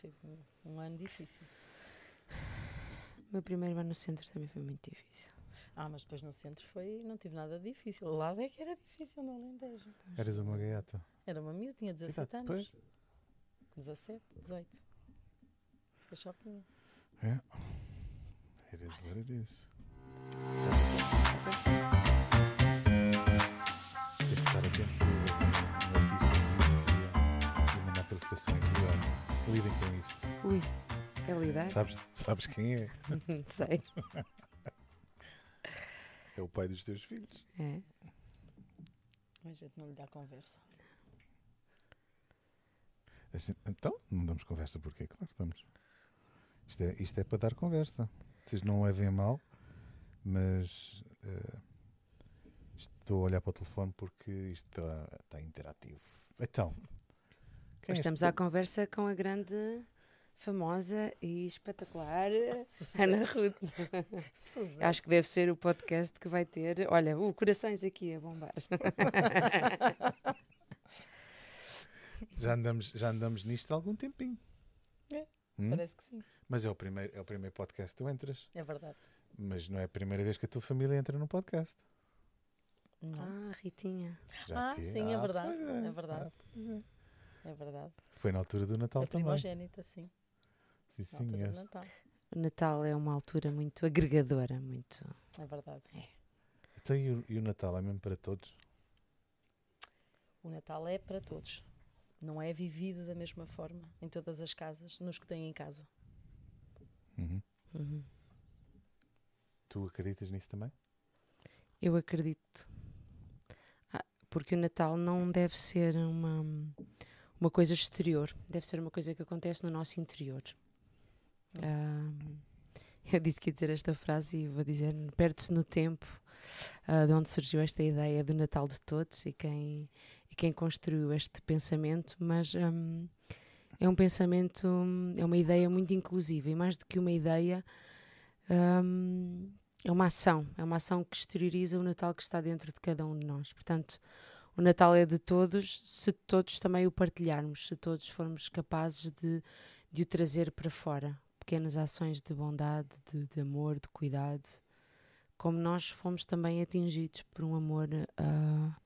foi um, um ano difícil. O meu primeiro ano no centro também foi muito difícil. Ah, mas depois no centro foi, não tive nada difícil. O lado é que era difícil no Alentejo. Eras uma gaiata. Era uma miúda, tinha 17 Exato, anos. 17, 18. Fica chopinha. É. It is what it is. Tens de estar atento que o artista disse que ia mandar purificações. Cuidado. Lidem com isso. Ui, é lidar? Sabes, sabes quem é? Sei. É o pai dos teus filhos. É. Mas a gente não lhe dá conversa. Assim, então, não damos conversa porque Claro que estamos. Isto é, isto é para dar conversa. Vocês não levem a mal, mas eh, estou a olhar para o telefone porque isto está, está interativo. Então, quem Hoje és estamos à conversa com a grande, famosa e espetacular Ana Ruth. Acho que deve ser o podcast que vai ter. Olha, o corações aqui a bombar. Já andamos, já andamos nisto há algum tempinho. É, Hum? Parece que sim. Mas é o, primeiro, é o primeiro podcast que tu entras. É verdade. Mas não é a primeira vez que a tua família entra num podcast. Não. Ah, Ritinha. Ah, ti- sim, é verdade, pois é verdade. Ah, é. É verdade. Foi na altura do Natal a também. primogênita, sim. Sim, Na altura senhor. do Natal. O Natal é uma altura muito agregadora, muito. É verdade. Então, e, o, e o Natal é mesmo para todos? O Natal é para todos. Não é vivido da mesma forma em todas as casas, nos que têm em casa. Uhum. Uhum. Tu acreditas nisso também? Eu acredito. Ah, porque o Natal não deve ser uma, uma coisa exterior, deve ser uma coisa que acontece no nosso interior. Ah, eu disse que ia dizer esta frase e vou dizer: perde-se no tempo ah, de onde surgiu esta ideia do Natal de todos e quem, e quem construiu este pensamento, mas hum, é um pensamento, é uma ideia muito inclusiva e mais do que uma ideia. hum, é uma ação, é uma ação que exterioriza o Natal que está dentro de cada um de nós. Portanto, o Natal é de todos, se todos também o partilharmos, se todos formos capazes de, de o trazer para fora. Pequenas ações de bondade, de, de amor, de cuidado, como nós fomos também atingidos por um amor ah,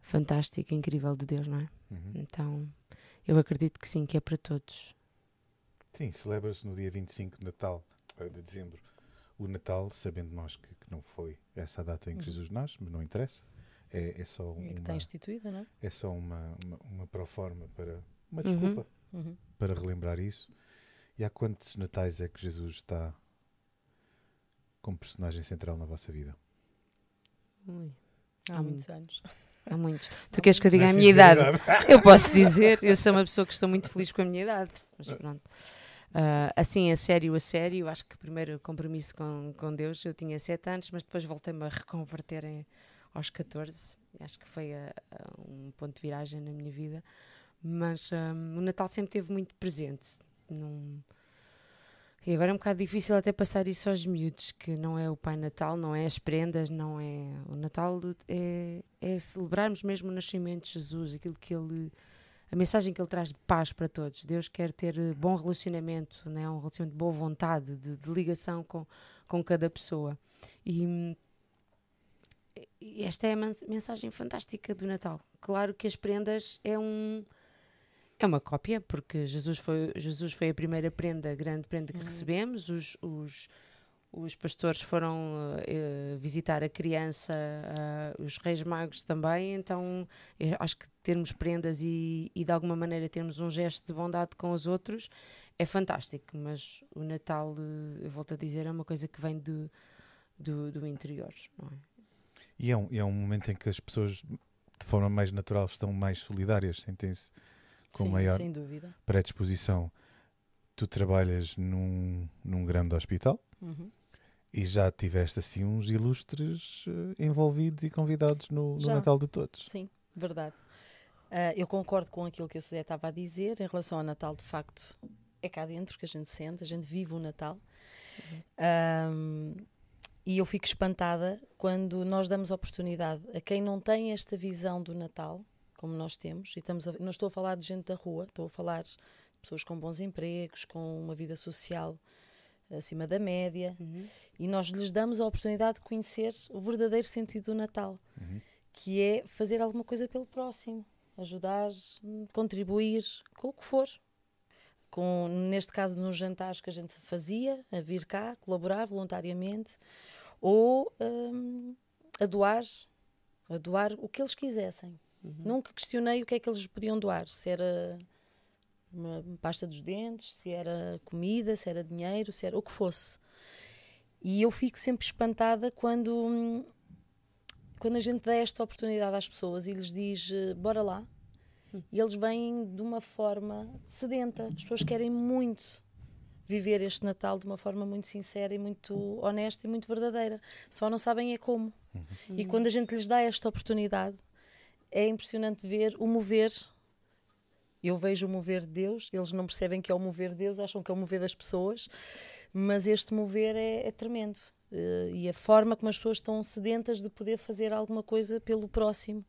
fantástico, incrível de Deus, não é? Uhum. Então, eu acredito que sim, que é para todos. Sim, celebra-se no dia 25 de Natal, eh, de dezembro, o Natal, sabendo nós que, que não foi essa a data em que Uhum. Jesus nasce, mas não interessa. É, é só E que uma, está instituída, não é? é só uma, uma, uma proforma para uma Uhum. desculpa Uhum. para relembrar isso. E há quantos natais é que Jesus está como personagem central na vossa vida? Ui, Há Há muitos anos. há muitos. Tu queres que eu diga a minha idade? Eu posso dizer, eu sou uma pessoa que estou muito feliz com a minha idade, mas pronto. Ah, assim, a sério, a sério, acho que o primeiro compromisso com, com Deus eu tinha 7 anos, mas depois voltei-me a reconverter em- aos 14. Acho que foi a- a um ponto de viragem na minha vida. Mas ah, o Natal sempre esteve muito presente. Num- E agora é um bocado difícil até passar isso aos miúdos, que não é o Pai Natal, não é as prendas, não é. O Natal é, é celebrarmos mesmo o nascimento de Jesus, aquilo que ele. A mensagem que ele traz de paz para todos. Deus quer ter eh, bom relacionamento, né? um relacionamento de boa vontade, de, de ligação com, com cada pessoa. E, hum, esta é a mens- mensagem fantástica do Natal. Claro que as prendas é um. É uma cópia, porque Jesus foi, Jesus foi a primeira prenda, grande prenda que Uhum. recebemos. Os, os, os pastores foram eh, visitar a criança, ah, os reis magos também. Então, acho que termos prendas e, e de alguma maneira termos um gesto de bondade com os outros é fantástico. Mas o Natal, eh, eu volto a dizer, é uma coisa que vem do, do, do interior, não é? E é um, é um momento em que as pessoas, de forma mais natural, estão mais solidárias, sentem-se com Sim, maior predisposição. Tu trabalhas num, num grande hospital Uhum. e já tiveste assim uns ilustres eh, envolvidos e convidados no, no. Natal de todos. Sim, verdade. Ah, eu concordo com aquilo que a Suzé estava a dizer em relação ao Natal, de facto, é cá dentro que a gente sente, a gente vive o Natal. Ahm, e eu fico espantada quando nós damos oportunidade a quem não tem esta visão do Natal, como nós temos, e estamos a- não estou a falar de gente da rua, estou a falar pessoas com bons empregos, com uma vida social acima da média, uhum. e nós lhes damos a oportunidade de conhecer o verdadeiro sentido do Natal, uhum. que é fazer alguma coisa pelo próximo, ajudar, contribuir com o que for. Com, neste caso, nos jantares que a gente fazia, a vir cá, colaborar voluntariamente, ou um, a doar, a doar o que eles quisessem. Uhum. Nunca questionei o que é que eles podiam doar, se era uma pasta dos dentes, se era comida, se era dinheiro, se era o que fosse. E eu fico sempre espantada quando, quando a gente dá esta oportunidade às pessoas e lhes diz eh, bora lá. E eles vêm de uma forma sedenta. As pessoas querem muito viver este Natal de uma forma muito sincera e muito honesta e muito verdadeira. Só não sabem é como. Uhum. E quando a gente lhes dá esta oportunidade, é impressionante ver o mover eu vejo o mover de Deus, eles não percebem que é o mover de Deus, acham que é o mover das pessoas, mas este mover é, é tremendo. Uh, e a forma como as pessoas estão sedentas de poder fazer alguma coisa pelo próximo,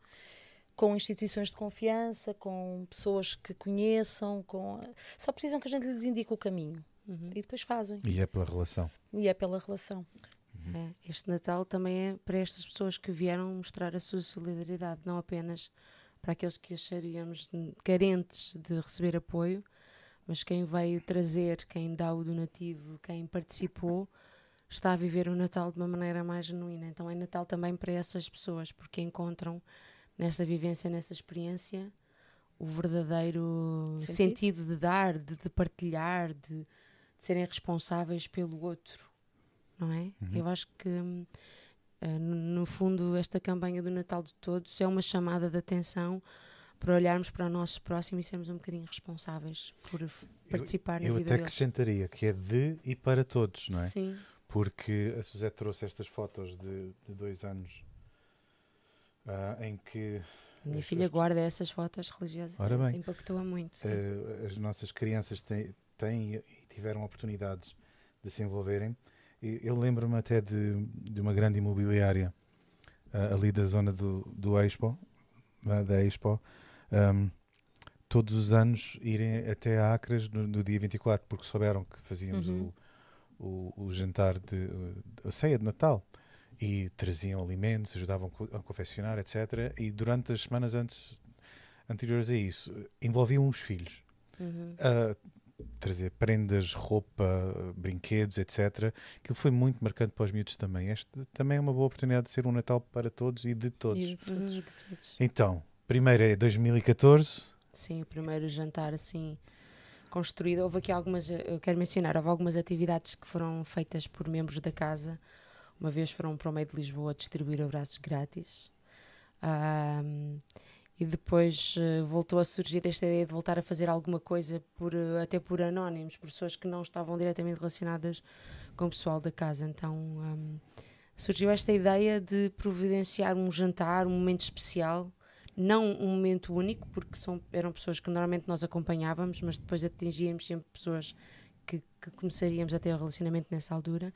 com instituições de confiança, com pessoas que conheçam, com... só precisam que a gente lhes indique o caminho. Uhum. E depois fazem. E é pela relação. E é pela relação. Uhum. É, este Natal também é para estas pessoas que vieram mostrar a sua solidariedade, não apenas para aqueles que acharíamos carentes de receber apoio, mas quem veio trazer, quem dá o donativo, quem participou, está a viver o Natal de uma maneira mais genuína. Então é Natal também para essas pessoas, porque encontram nesta vivência, nessa experiência, o verdadeiro sentido, sentido de dar, de, de partilhar, de, de, serem responsáveis pelo outro, não é? Uhum. Eu acho que Uh, no, no, fundo, esta campanha do Natal de Todos é uma chamada de atenção para olharmos para o nosso próximo e sermos um bocadinho responsáveis por participar eu, na vida Eu até acrescentaria que é de e para todos, não é? Sim. Porque a Suzette trouxe estas fotos de, de dois anos uh, em que... A minha filha guarda essas fotos religiosas. Ora bem, impactou-a muito. Uh, as nossas crianças têm, têm e tiveram oportunidades de se envolverem eu lembro-me até de, de uma grande imobiliária uh, ali da zona do, do Expo, uh, da Expo, um, todos os anos irem até a Acres no, no, dia 24, porque souberam que fazíamos uhum. o, o, o, jantar de a ceia de Natal e traziam alimentos, ajudavam a confeccionar, etc. E durante as semanas antes, anteriores a isso, envolviam os filhos. Uhum. Uh, trazer prendas, roupa, brinquedos, etc. Aquilo foi muito marcante para os miúdos também. Este também é uma boa oportunidade de ser um Natal para todos e de todos. E de todos. Então, primeiro é 2014. Sim, o primeiro jantar assim construído. Houve aqui algumas, eu quero mencionar, houve algumas atividades que foram feitas por membros da casa. Uma vez foram para o meio de Lisboa distribuir abraços grátis. Um, e depois uh, voltou a surgir esta ideia de voltar a fazer alguma coisa por, uh, até por anónimos, por pessoas que não estavam diretamente relacionadas com o pessoal da casa. Então um, surgiu esta ideia de providenciar um jantar, um momento especial, não um momento único, porque são, eram pessoas que normalmente nós acompanhávamos, mas depois atingíamos sempre pessoas que, que começaríamos a ter um relacionamento nessa altura.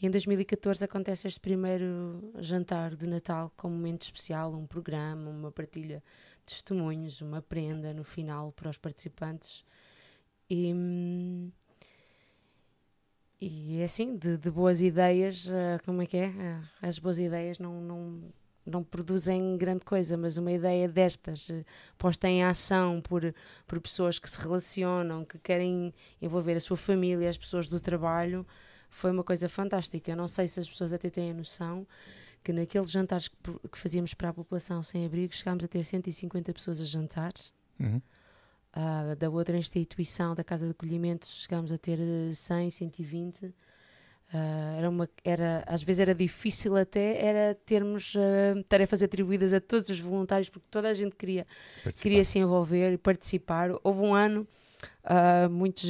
E em 2014 acontece este primeiro jantar de Natal com um momento especial, um programa, uma partilha de testemunhos, uma prenda no final para os participantes. E, e é assim, de, de boas ideias, uh, como é que é? Uh, as boas ideias não, não, não produzem grande coisa, mas uma ideia destas, uh, posta em ação por, por pessoas que se relacionam, que querem envolver a sua família, as pessoas do trabalho, foi uma coisa fantástica. Eu não sei se as pessoas até têm a noção que naqueles jantares que, que fazíamos para a população sem abrigo chegámos a ter 150 pessoas a jantar. Uhum. Uh, da outra instituição, da Casa de Acolhimento, chegámos a ter 100, 120. Uh, era uma, era, às vezes era difícil até era termos uh, tarefas atribuídas a todos os voluntários porque toda a gente queria, queria se envolver e participar. Houve um ano Uh, muito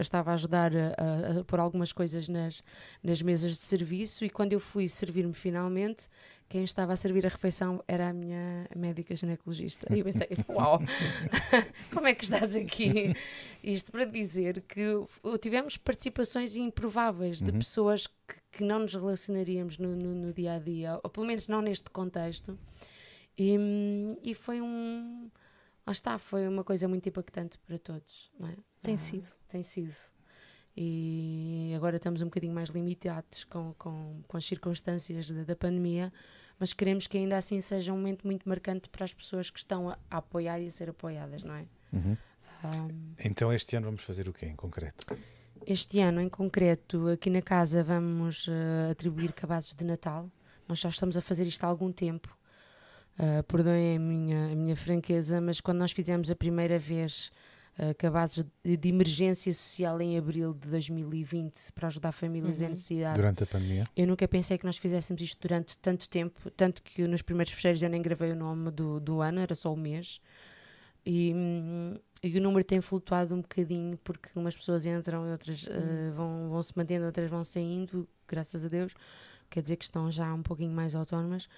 estava a ajudar a, a, a pôr algumas coisas nas, nas mesas de serviço e quando eu fui servir-me finalmente, quem estava a servir a refeição era a minha médica ginecologista. E eu pensei, uau, como é que estás aqui? Isto para dizer que tivemos participações improváveis de uhum. pessoas que, que, não nos relacionaríamos no, no, no, dia a dia, ou pelo menos não neste contexto. E, e foi um lá está, foi uma coisa muito impactante para todos, não é? Tem Ah, sido. Tem sido. E agora estamos um bocadinho mais limitados com, com, com as circunstâncias da, da pandemia, mas queremos que ainda assim seja um momento muito marcante para as pessoas que estão a, a apoiar e a ser apoiadas, não é? Uhum. Ah, Então este ano vamos fazer o quê em concreto? este ano, em concreto, aqui na casa vamos eh, atribuir cabazes de Natal. Nós já estamos a fazer isto há algum tempo. Uh, perdoem a minha, a minha franqueza, mas quando nós fizemos a primeira vez uh, cabazes de, de emergência social em abril de 2020 para ajudar famílias em Uhum. necessidade, Durante a pandemia? eu nunca pensei que nós fizéssemos isto durante tanto tempo, tanto que nos primeiros fecheiros eu nem gravei o nome do, do ano, era só o mês. E, e o número tem flutuado um bocadinho porque umas pessoas entram e outras uh, vão, vão se mantendo, outras vão saindo, graças a Deus. Quer dizer que estão já um pouquinho mais autónomas.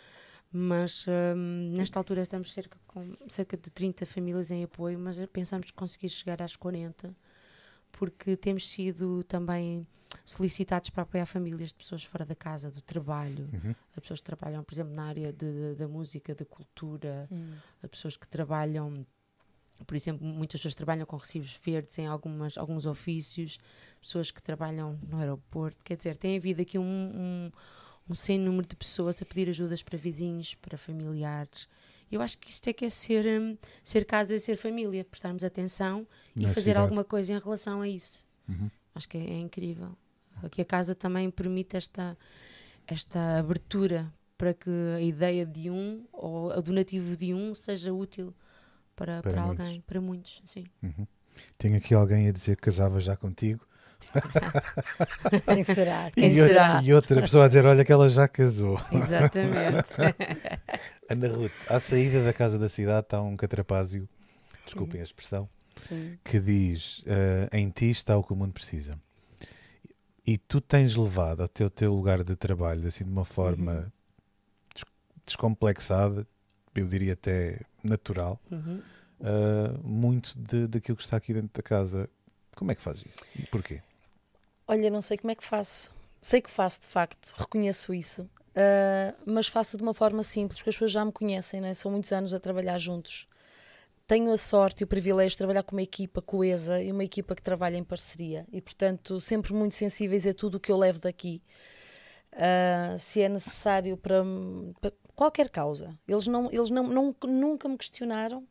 Mas hum, nesta altura estamos cerca, com cerca de 30 famílias em apoio, mas pensamos conseguir chegar às 40 porque temos sido também solicitados para apoiar famílias de pessoas fora da casa, do trabalho, Uhum. pessoas que trabalham, por exemplo, na área de- de- da música, da cultura, Hum. a pessoas que trabalham, por exemplo, muitas pessoas trabalham com recibos verdes em algumas, alguns ofícios, pessoas que trabalham no aeroporto, quer dizer, tem havido aqui um, um, um sem número de pessoas a pedir ajudas para vizinhos, para familiares. Eu acho que isto é que é ser, hum, ser casa e ser família, prestarmos atenção e Na fazer cidade. alguma coisa em relação a isso. Uhum. Acho que é, é incrível. Aqui a casa também permite esta, esta abertura para que a ideia de um ou o donativo de um seja útil para, Para para, alguém, para muitos, sim. Uhum. Tenho aqui alguém a dizer que casava já contigo. Quem será? Quem e, outra- será? e outra pessoa a dizer: Olha, que ela já casou. Exatamente. Ana Ruth, à saída da casa da cidade está um catrapázio, desculpem a expressão, Sim. que diz: eh, Em ti está o que o mundo precisa. E tu tens levado ao teu, teu lugar de trabalho, assim, de uma forma Uhum. des- descomplexada, eu diria até natural, Uhum. eh, muito de, daquilo que está aqui dentro da casa. Como é que fazes isso? E porquê? Olha, não sei como é que faço. Sei que faço, de facto, reconheço isso. Ah, mas faço de uma forma simples, porque as pessoas já me conhecem, né? são muitos anos a trabalhar juntos. Tenho a sorte e o privilégio de trabalhar com uma equipa coesa e uma equipa que trabalha em parceria e, portanto, sempre muito sensíveis a tudo o que eu levo daqui. Ah, se é necessário para, para qualquer causa. Eles, não, eles não, não- nunca me questionaram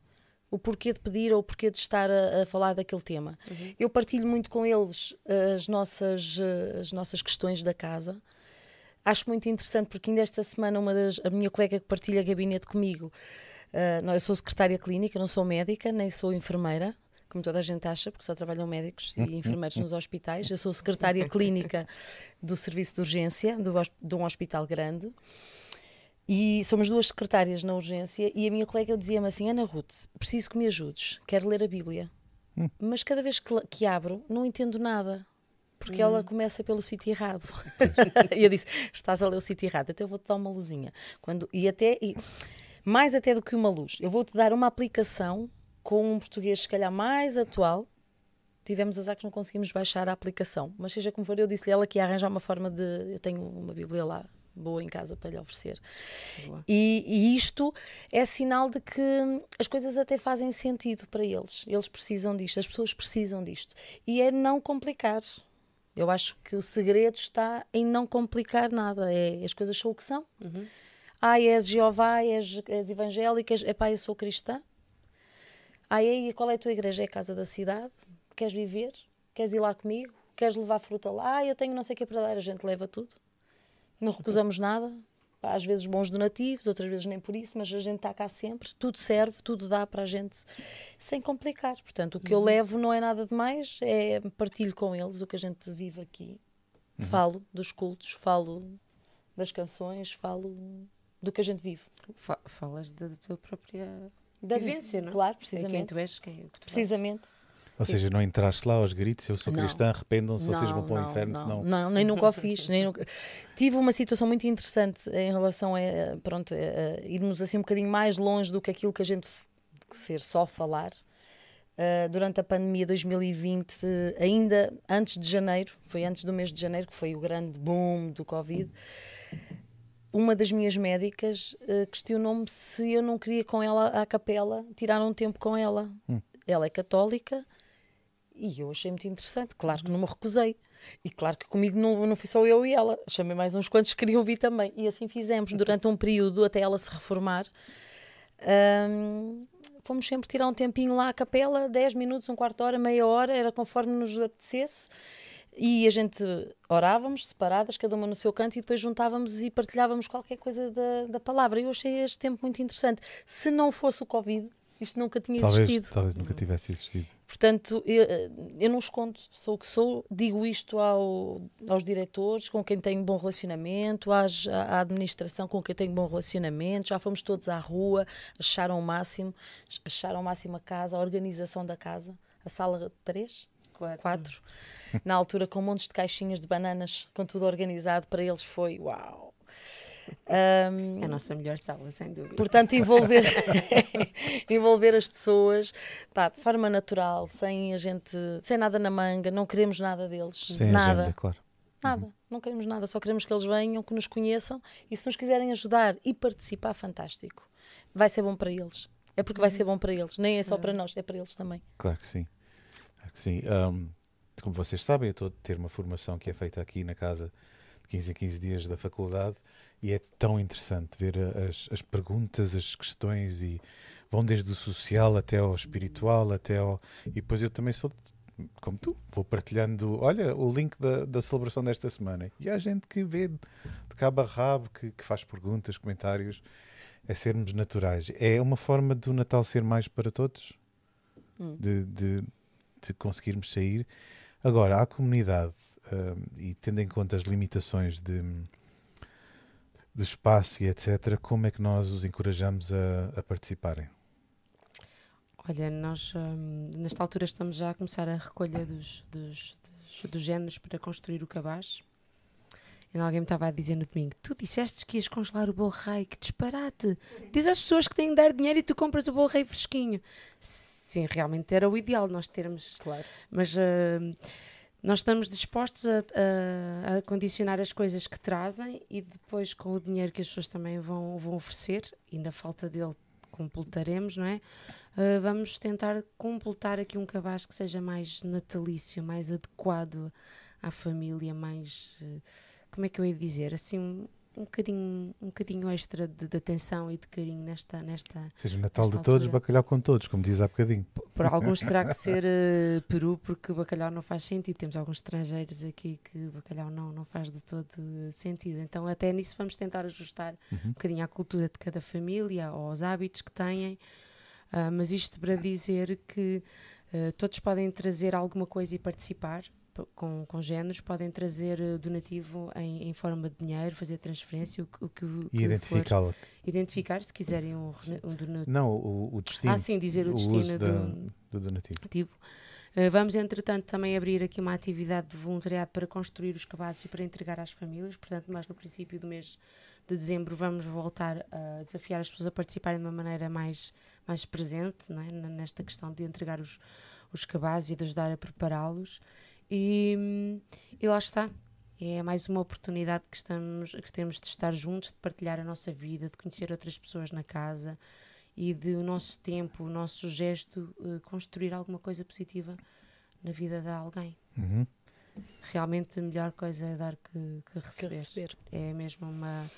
o porquê de pedir ou o porquê de estar a, a falar daquele tema. Eu partilho muito com eles eh, as nossas, eh, as nossas questões da casa. Acho muito interessante porque ainda esta semana uma das, a minha colega que partilha gabinete comigo, eh, não, eu sou secretária clínica, não sou médica, nem sou enfermeira, como toda a gente acha, porque só trabalham médicos e enfermeiros nos hospitais. Eu sou secretária clínica do serviço de urgência do, de um hospital grande. E somos duas secretárias na urgência e a minha colega dizia-me assim, Ana Ruth, preciso que me ajudes, quero ler a Bíblia. Mas cada vez que, que abro, não entendo nada. Porque ela começa pelo sítio errado. e eu disse: Estás a ler o sítio errado, até eu vou-te dar uma luzinha. Quando, e até, e, mais até do que uma luz, eu vou-te dar uma aplicação com um português, se calhar, mais atual. Tivemos azar que não conseguimos baixar a aplicação. Mas seja como for, eu disse-lhe ela que ia arranjar uma forma de. Eu tenho uma Bíblia lá, boa em casa para lhe oferecer. E, e isto é sinal de que as coisas até fazem sentido para eles. Eles precisam disto, as pessoas precisam disto. E é não complicar. Eu acho que o segredo está em não complicar nada. É, as coisas são o que são. Ah, és Jeová, és, és evangélica, és, epá, eu sou cristã. Ah, e aí, qual é a tua igreja? É a casa da cidade? Queres viver? Queres ir lá comigo? Queres levar fruta lá? Ah, eu tenho não sei o que para dar. A gente leva tudo. Não recusamos nada. Às vezes bons donativos, outras vezes nem por isso, mas a gente está cá sempre. Tudo serve, tudo dá para a gente, sem complicar. Portanto, o que eu levo não é nada demais, é partilho com eles o que a gente vive aqui. Falo dos cultos, falo das canções, falo do que a gente vive. Fa- falas da, tua própria Da vivência, não é? Claro, É quem precisamente. tu és, quem, o que tu fazes. Ou seja, não entraste lá aos gritos, eu sou Não. cristã, arrependam-se, vocês vão para o não, inferno, não, senão. Não, nem nunca o fiz. Nem nunca... Tive uma situação muito interessante em relação a, pronto, a, a irmos assim um bocadinho mais longe do que aquilo que a gente que ser só falar. Uh, durante a pandemia 2020, eh, ainda antes de janeiro, foi antes do mês de janeiro, que foi o grande boom do Covid, uma das minhas médicas uh, questionou-me se eu não queria com ela à capela, tirar um tempo com ela. Hum. Ela é católica e eu achei muito interessante. Claro que não me recusei. E claro que comigo não, não fui só eu e ela. Chamei mais uns quantos que queriam vir também. E assim fizemos durante um período até ela se reformar. Um, fomos sempre tirar um tempinho lá à capela, 10 minutos, um quarto de hora, meia hora, era conforme nos apetecesse. E a gente orávamos separadas, cada uma no seu canto, e depois juntávamos e partilhávamos qualquer coisa da, da palavra. Eu achei este tempo muito interessante. Se não fosse o Covid, isto nunca tinha talvez, existido. Talvez nunca tivesse existido. Portanto, eu, eu não escondo, sou o que sou, digo isto ao, aos diretores com quem tenho bom relacionamento, às, à administração com quem tenho bom relacionamento, já fomos todos à rua, acharam o máximo, acharam o máximo a casa, a organização da casa, a sala 3, Quatro. 4, na altura com montes de caixinhas de bananas, com tudo organizado, para eles foi uau! Um, a nossa melhor sala, sem dúvida. Portanto, envolver, envolver as pessoas pá, de forma natural, sem a gente, sem nada na manga, não queremos nada deles. Sem nada. agenda, claro. Nada, Uhum. não queremos nada, só queremos que eles venham, que nos conheçam e se nos quiserem ajudar e participar, fantástico. Vai ser bom para eles. É porque vai ser bom para eles, nem é só para nós, é para eles também. Claro que sim. Claro que sim. Um, como vocês sabem, eu estou a ter uma formação que é feita aqui na casa de 15 a 15 dias da faculdade e é tão interessante ver a- as, as perguntas, as questões e vão desde o social até ao espiritual, até ao. E depois eu também sou como tu, vou partilhando, olha, o link da, da celebração desta semana. E há gente que vê de cabo a rabo, que, que faz perguntas, comentários, é sermos naturais. É uma forma do Natal ser mais para todos, Hum. de, de, de conseguirmos sair. Agora, à comunidade, e tendo em conta as limitações de, de espaço e etc., como é que nós os encorajamos a, a participarem? Olha, nós hum, nesta altura estamos já a começar a recolha dos, dos, dos, dos géneros para construir o cabaz. E alguém me estava a dizer no domingo: Tu disseste que ias congelar o bolo rei, que disparate! Diz às pessoas que têm de dar dinheiro e tu compras o bolo rei fresquinho. Sim, realmente era o ideal nós termos Claro. mas hum, nós estamos dispostos a, a- a condicionar as coisas que trazem e depois com o dinheiro que as pessoas também vão, vão oferecer e na falta dele completaremos, não é? Uh, vamos tentar completar aqui um cabaz que seja mais natalício, mais adequado à família, mais uh, como é que eu ia dizer? Assim, um, bocadinho, um bocadinho extra de, de atenção e de carinho nesta, nesta, Ou seja, o Natal de todos, altura. bacalhau com todos, como diz há bocadinho. por alguns terá que ser eh, peru, porque o bacalhau não faz sentido. Temos alguns estrangeiros aqui que o bacalhau não, não faz de todo eh, sentido. Então, até nisso, vamos tentar ajustar um bocadinho à cultura de cada família, aos hábitos que têm. Ah, mas isto para dizer que eh, todos podem trazer alguma coisa e participar com, com géneros, podem trazer eh, donativo em, em forma de dinheiro, fazer transferência, o o que, o E identificá-la. Identificar, se quiserem um, um donativo. Não, o, o destino. Ah, sim, dizer o, o destino do, do donativo. ativo. Uh, vamos, entretanto, também abrir aqui uma atividade de voluntariado para construir os cabazes e para entregar às famílias. Portanto, nós no princípio do mês de dezembro vamos voltar a desafiar as pessoas a participarem de uma maneira mais, mais presente é? Nesta questão de entregar os, os cabazes e de ajudar a prepará-los. E, hum, e lá está. É mais uma oportunidade que, estamos, que temos de estar juntos, de partilhar a nossa vida, de conhecer outras pessoas na casa e de o nosso tempo, o nosso gesto eh, construir alguma coisa positiva na vida de alguém. Uhum. Realmente a melhor coisa é dar que, que Que receber. receber. É mesmo uma.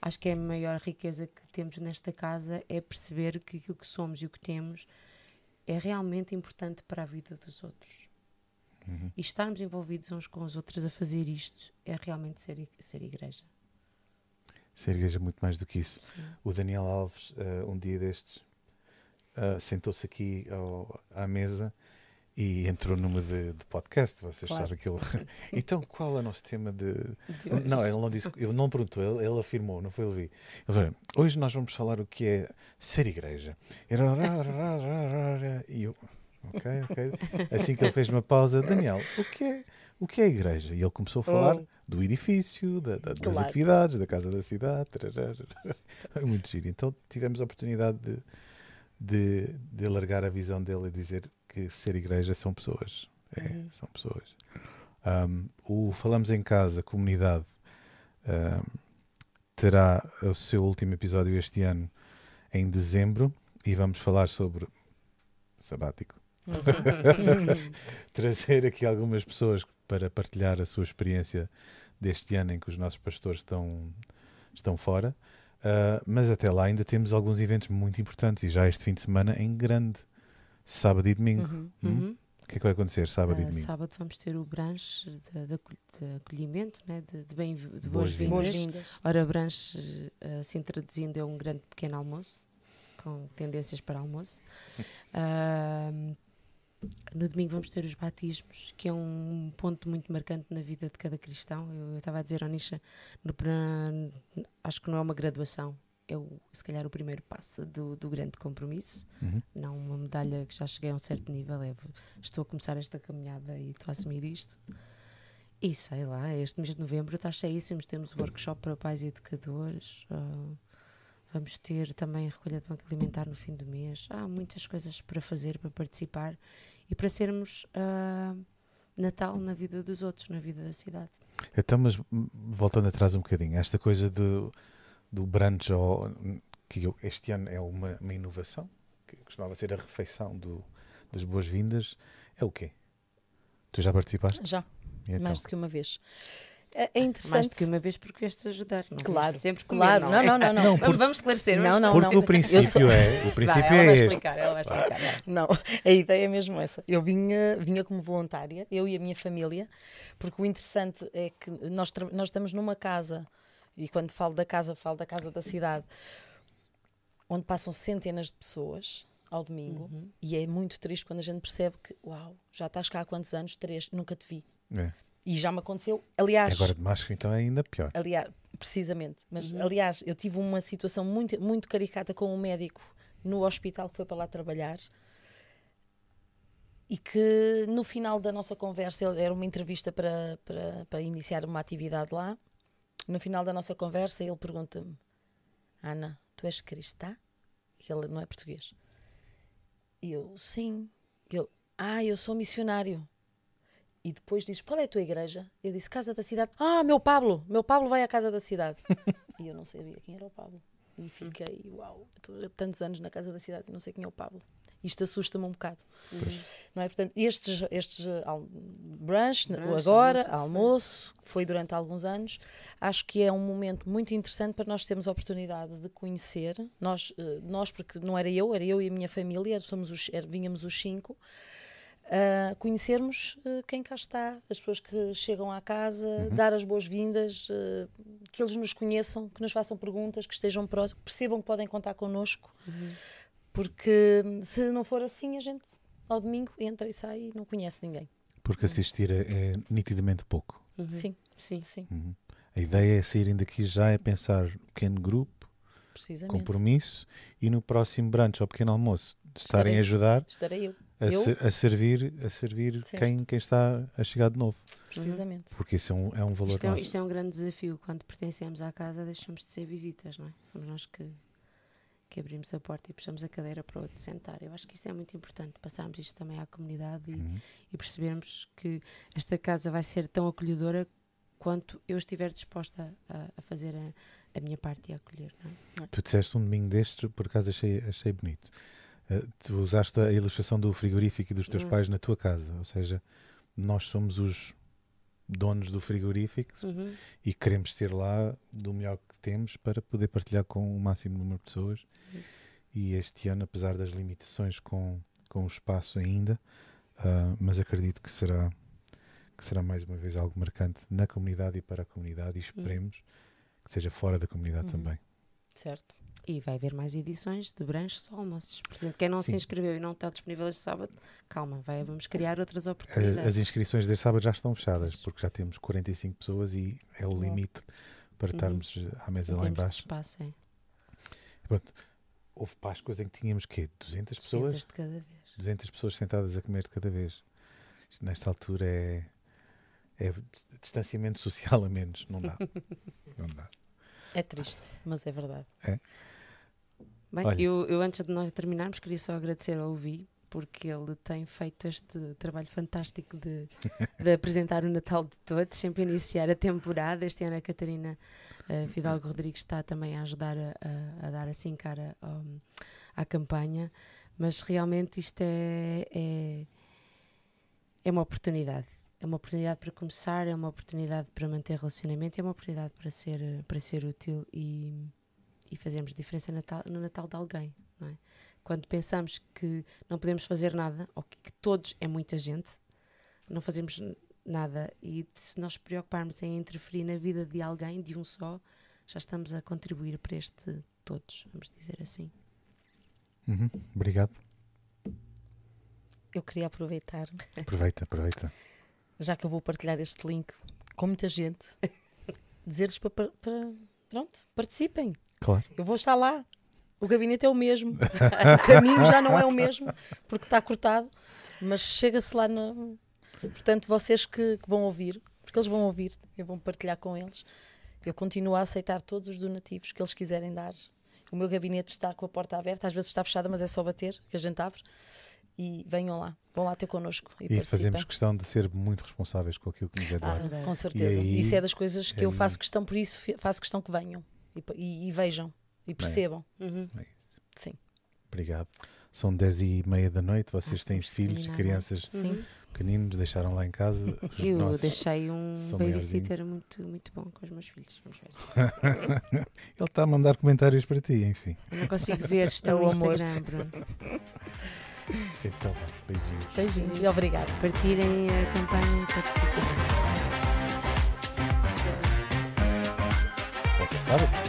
Acho que é a maior riqueza que temos nesta casa é perceber que aquilo que somos e o que temos é realmente importante para a vida dos outros. Uhum. E estarmos envolvidos uns com os outros a fazer isto é realmente ser, ser igreja. Ser igreja é muito mais do que isso. Sim. O Daniel Alves, eh, um dia destes, eh, sentou-se aqui ao- à mesa e entrou numa de, de podcast. Vocês Claro. sabem aquilo. então, qual é o nosso tema de. De hoje. Não, ele não disse, ele não perguntou, ele, ele afirmou, não foi ele. Ele falou, hoje nós vamos falar o que é ser igreja. E eu, ok, ok. Assim que ele fez uma pausa, Daniel, o que é, o que é a igreja? E ele começou a falar Oh. do edifício, da- da- das Claro. atividades, da casa da cidade. Foi muito giro. Então tivemos a oportunidade de, de, de alargar a visão dele e dizer que ser igreja são pessoas. É, Uhum. são pessoas. Um, o Falamos em Casa, comunidade, um, terá o seu último episódio este ano em dezembro e vamos falar sobre sabático. Trazer aqui algumas pessoas para partilhar a sua experiência deste ano em que os nossos pastores estão, estão fora. Uh, mas até lá ainda temos alguns eventos muito importantes e já este fim de semana em grande, sábado e domingo. Uhum. Hum? Uhum. O que é que vai acontecer sábado e Uh, domingo? sábado vamos ter o branche de, de de acolhimento, né, de, de, bem, de Boas-vindas. Ora, branche, uh, assim traduzindo, é um grande pequeno almoço, com tendências para almoço. Uh, no domingo vamos ter os batismos, que é um ponto muito marcante na vida de cada cristão. Eu eu estava a dizer ao Nisha, no acho que não é uma graduação, é o, se calhar o primeiro passo do, do grande compromisso Uhum. não uma medalha que já cheguei a um certo nível, é estou a começar esta caminhada e estou a assumir isto. E sei lá, este mês de novembro está cheíssimo, temos o workshop para pais e educadores, ah, vamos ter também a recolha de banco alimentar no fim do mês. Há muitas coisas para fazer, para participar e para sermos ah, Natal na vida dos outros, na vida da cidade. Então, mas hum, voltando atrás um bocadinho, esta coisa do, do brunch, ou, que eu- este ano é uma, uma inovação, que costumava ser a refeição do, das boas-vindas, é o quê? Tu já participaste? Já, Então, mais do que uma vez. É, é interessante. Mais do que uma vez porque vieste ajudar, não Claro, vieste sempre comer, Claro, não, é? não, não. não. Não, Vamos, vamos esclarecer. Não, não, porque esclarecer. o princípio sou- é, o princípio Vai, ela é vai este. explicar, ela vai explicar. Não, a ideia é mesmo essa. Eu vinha, vinha como voluntária, eu e a minha família, porque o interessante é que nós, nós estamos numa casa, e quando falo da casa, falo da casa da cidade, onde passam centenas de pessoas ao domingo, Uhum. e é muito triste quando a gente percebe que, uau, já estás cá há quantos anos? Três, nunca te vi. É. E já me aconteceu, aliás. Agora de máscara então é ainda pior. Aliás, precisamente. Mas, Uhum. aliás, eu tive uma situação muito, muito caricata com um médico no hospital que foi para lá trabalhar e que no final da nossa conversa, era uma entrevista para, para, para iniciar uma atividade lá. No final da nossa conversa, ele pergunta-me: Ana, tu és cristã? E ele não é português. E eu, sim. Ele, ah, eu sou missionário. E depois diz: Qual é a tua igreja? Eu disse: Casa da Cidade. Ah, meu Pablo! Meu Pablo vai à Casa da Cidade. e eu não sabia quem era o Pablo. E fiquei: Uau, estou há tantos anos na Casa da Cidade e não sei quem é o Pablo. Isto assusta-me um bocado. Não é? Portanto, estes, estes uh, al- brunch, Brunch, agora, almoço, almoço, foi durante alguns anos, acho que é um momento muito interessante para nós termos a oportunidade de conhecer. Nós, uh, nós porque não era eu, era eu e a minha família, somos os, era- vínhamos os cinco. Uh, conhecermos uh, quem cá está, as pessoas que chegam à casa, dar as boas-vindas, uh, que eles nos conheçam, que nos façam perguntas, que estejam próximos, percebam que podem contar connosco, porque hum, se não for assim, a gente ao domingo entra e sai e não conhece ninguém. Porque assistir é, é nitidamente pouco. Uhum. Sim, Sim. sim, Uhum. A ideia é saírem daqui já é pensar no pequeno grupo, compromisso e no próximo brunch ou pequeno almoço estarem a Estarei. ajudar Estarei eu, a, Eu? se- a servir, a servir Certo. quem, quem está a chegar de novo. precisamente. Porque isso é um, é um valor Isto é, um- nosso. isto é um grande desafio. Quando pertencemos à casa, deixamos de ser visitas, não é? Somos nós que, que abrimos a porta e puxamos a cadeira para o outro sentar. Eu acho que isto é muito importante, passarmos isto também à comunidade e, Uhum. e percebermos que esta casa vai ser tão acolhedora quanto eu estiver disposta a, a fazer a, a minha parte e a acolher, não é? Tu disseste um domingo deste, por acaso achei, achei bonito. Uh, tu usaste a ilustração do frigorífico e dos teus Hum. pais na tua casa, ou seja, nós somos os donos do frigorífico Uhum. e queremos ser lá do melhor que temos para poder partilhar com o máximo número de pessoas. Isso. E este ano, apesar das limitações com, com o espaço ainda, ah, mas acredito que será, que será mais uma vez algo marcante na comunidade e para a comunidade e esperemos que seja fora da comunidade Uhum. também. Certo. E vai haver mais edições de branches de almoços. Portanto, quem não Sim. se inscreveu e não está disponível este sábado, calma, vai, vamos criar outras As, oportunidades. as inscrições deste sábado já estão fechadas, Pois. porque já temos 45 pessoas e é o limite para Uhum. estarmos à mesa em lá em termos de baixo. espaço, é. Pronto, houve Páscoas em que tínhamos quê? 200 pessoas? Sentas de cada vez. 200 pessoas sentadas a comer de cada vez. Isto, nesta altura é, é distanciamento social a menos. Não dá. Não dá. É triste, mas é verdade. Bem, Olha. eu, eu antes de nós terminarmos, queria só agradecer ao Levi, porque ele tem feito este trabalho fantástico de, de apresentar o Natal de todos, sempre a iniciar a temporada. Este ano a Catarina A Fidalgo Rodrigues está também a ajudar a, a, a dar assim cara um, à campanha, mas realmente isto é, é, é uma oportunidade. É uma oportunidade para começar, é uma oportunidade para manter relacionamento, é uma oportunidade para ser, para ser útil e, e fazermos diferença no Natal, no Natal de alguém. Não é? Quando pensamos que não podemos fazer nada, ou que, que todos é muita gente, não fazemos nada. E se nós preocuparmos em interferir na vida de alguém, de um só, já estamos a contribuir para este todos, vamos dizer assim. Uhum. Obrigado. Eu queria aproveitar. Aproveita, aproveita. Já que eu vou partilhar este link com muita gente, dizer-lhes para, para, para. Pronto, participem. Claro. Eu vou estar lá. O gabinete é o mesmo. o caminho já não é o mesmo, porque está cortado. Mas chega-se lá no, Portanto, vocês que, que, vão ouvir, porque eles vão ouvir, eu vou partilhar com eles, eu continuo a aceitar todos os donativos que eles quiserem dar. O meu gabinete está com a porta aberta, às vezes está fechada, mas é só bater que a gente abre. E venham lá, vão lá ter connosco. E, e fazemos questão de ser muito responsáveis com aquilo que nos é dado. Ah, com certeza. Aí, isso é das coisas que aí, eu faço questão, por isso faço questão que venham e, e, e vejam e percebam. É. Uhum. É Sim. Obrigado. São dez e meia da noite, vocês ah, têm filhos, crianças. Sim pequeninos, deixaram lá em casa. Eu deixei um babysitter muito, muito bom com os meus filhos. Vamos ver. Ele está a mandar comentários para ti, enfim. Eu não consigo ver, está o Instagram, Bruno. Então, beijinhos. Beijinhos e obrigado. Partirem a campanha e participem. Até sábado.